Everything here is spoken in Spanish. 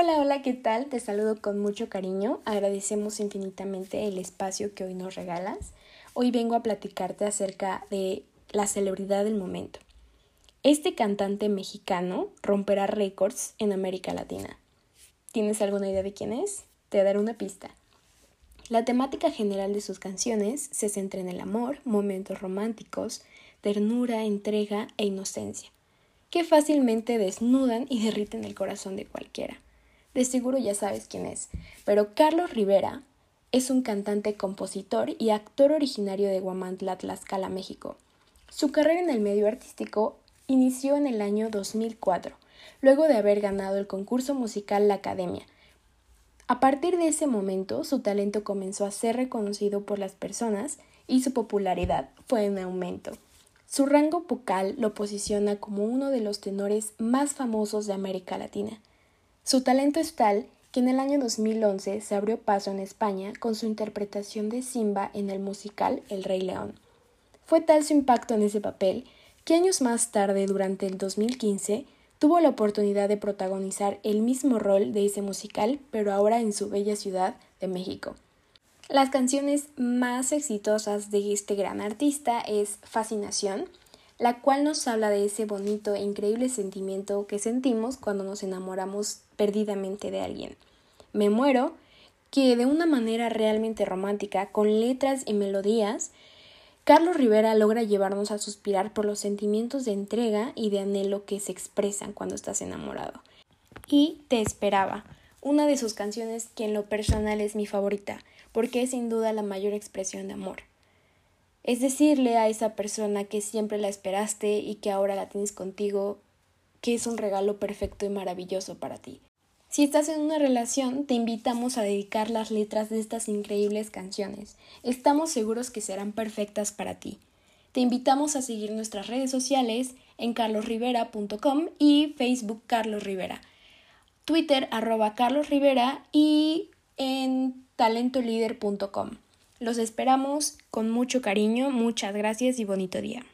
Hola, hola, ¿qué tal? Te saludo con mucho cariño. Agradecemos infinitamente el espacio que hoy nos regalas. Hoy vengo a platicarte acerca de la celebridad del momento. Este cantante mexicano romperá récords en América Latina. ¿Tienes alguna idea de quién es? Te daré una pista. La temática general de sus canciones se centra en el amor, momentos románticos, ternura, entrega e inocencia, que fácilmente desnudan y derriten el corazón de cualquiera. De seguro ya sabes quién es, pero Carlos Rivera es un cantante, compositor y actor originario de Guamantla, Tlaxcala, México. Su carrera en el medio artístico inició en el año 2004, luego de haber ganado el concurso musical La Academia. A partir de ese momento, su talento comenzó a ser reconocido por las personas y su popularidad fue en aumento. Su rango vocal lo posiciona como uno de los tenores más famosos de América Latina. Su talento es tal que en el año 2011 se abrió paso en España con su interpretación de Simba en el musical El Rey León. Fue tal su impacto en ese papel que años más tarde, durante el 2015, tuvo la oportunidad de protagonizar el mismo rol de ese musical, pero ahora en su bella ciudad de México. Las canciones más exitosas de este gran artista es Fascinación, la cual nos habla de ese bonito e increíble sentimiento que sentimos cuando nos enamoramos perdidamente de alguien. Me muero, que de una manera realmente romántica, con letras y melodías, Carlos Rivera logra llevarnos a suspirar por los sentimientos de entrega y de anhelo que se expresan cuando estás enamorado. Y Te esperaba, una de sus canciones que en lo personal es mi favorita, porque es sin duda la mayor expresión de amor. Es decirle a esa persona que siempre la esperaste y que ahora la tienes contigo, que es un regalo perfecto y maravilloso para ti. Si estás en una relación, te invitamos a dedicar las letras de estas increíbles canciones. Estamos seguros que serán perfectas para ti. Te invitamos a seguir nuestras redes sociales en carlosrivera.com y Facebook Carlos Rivera, Twitter arroba Carlos Rivera y en talentolider.com. Los esperamos con mucho cariño, muchas gracias y bonito día.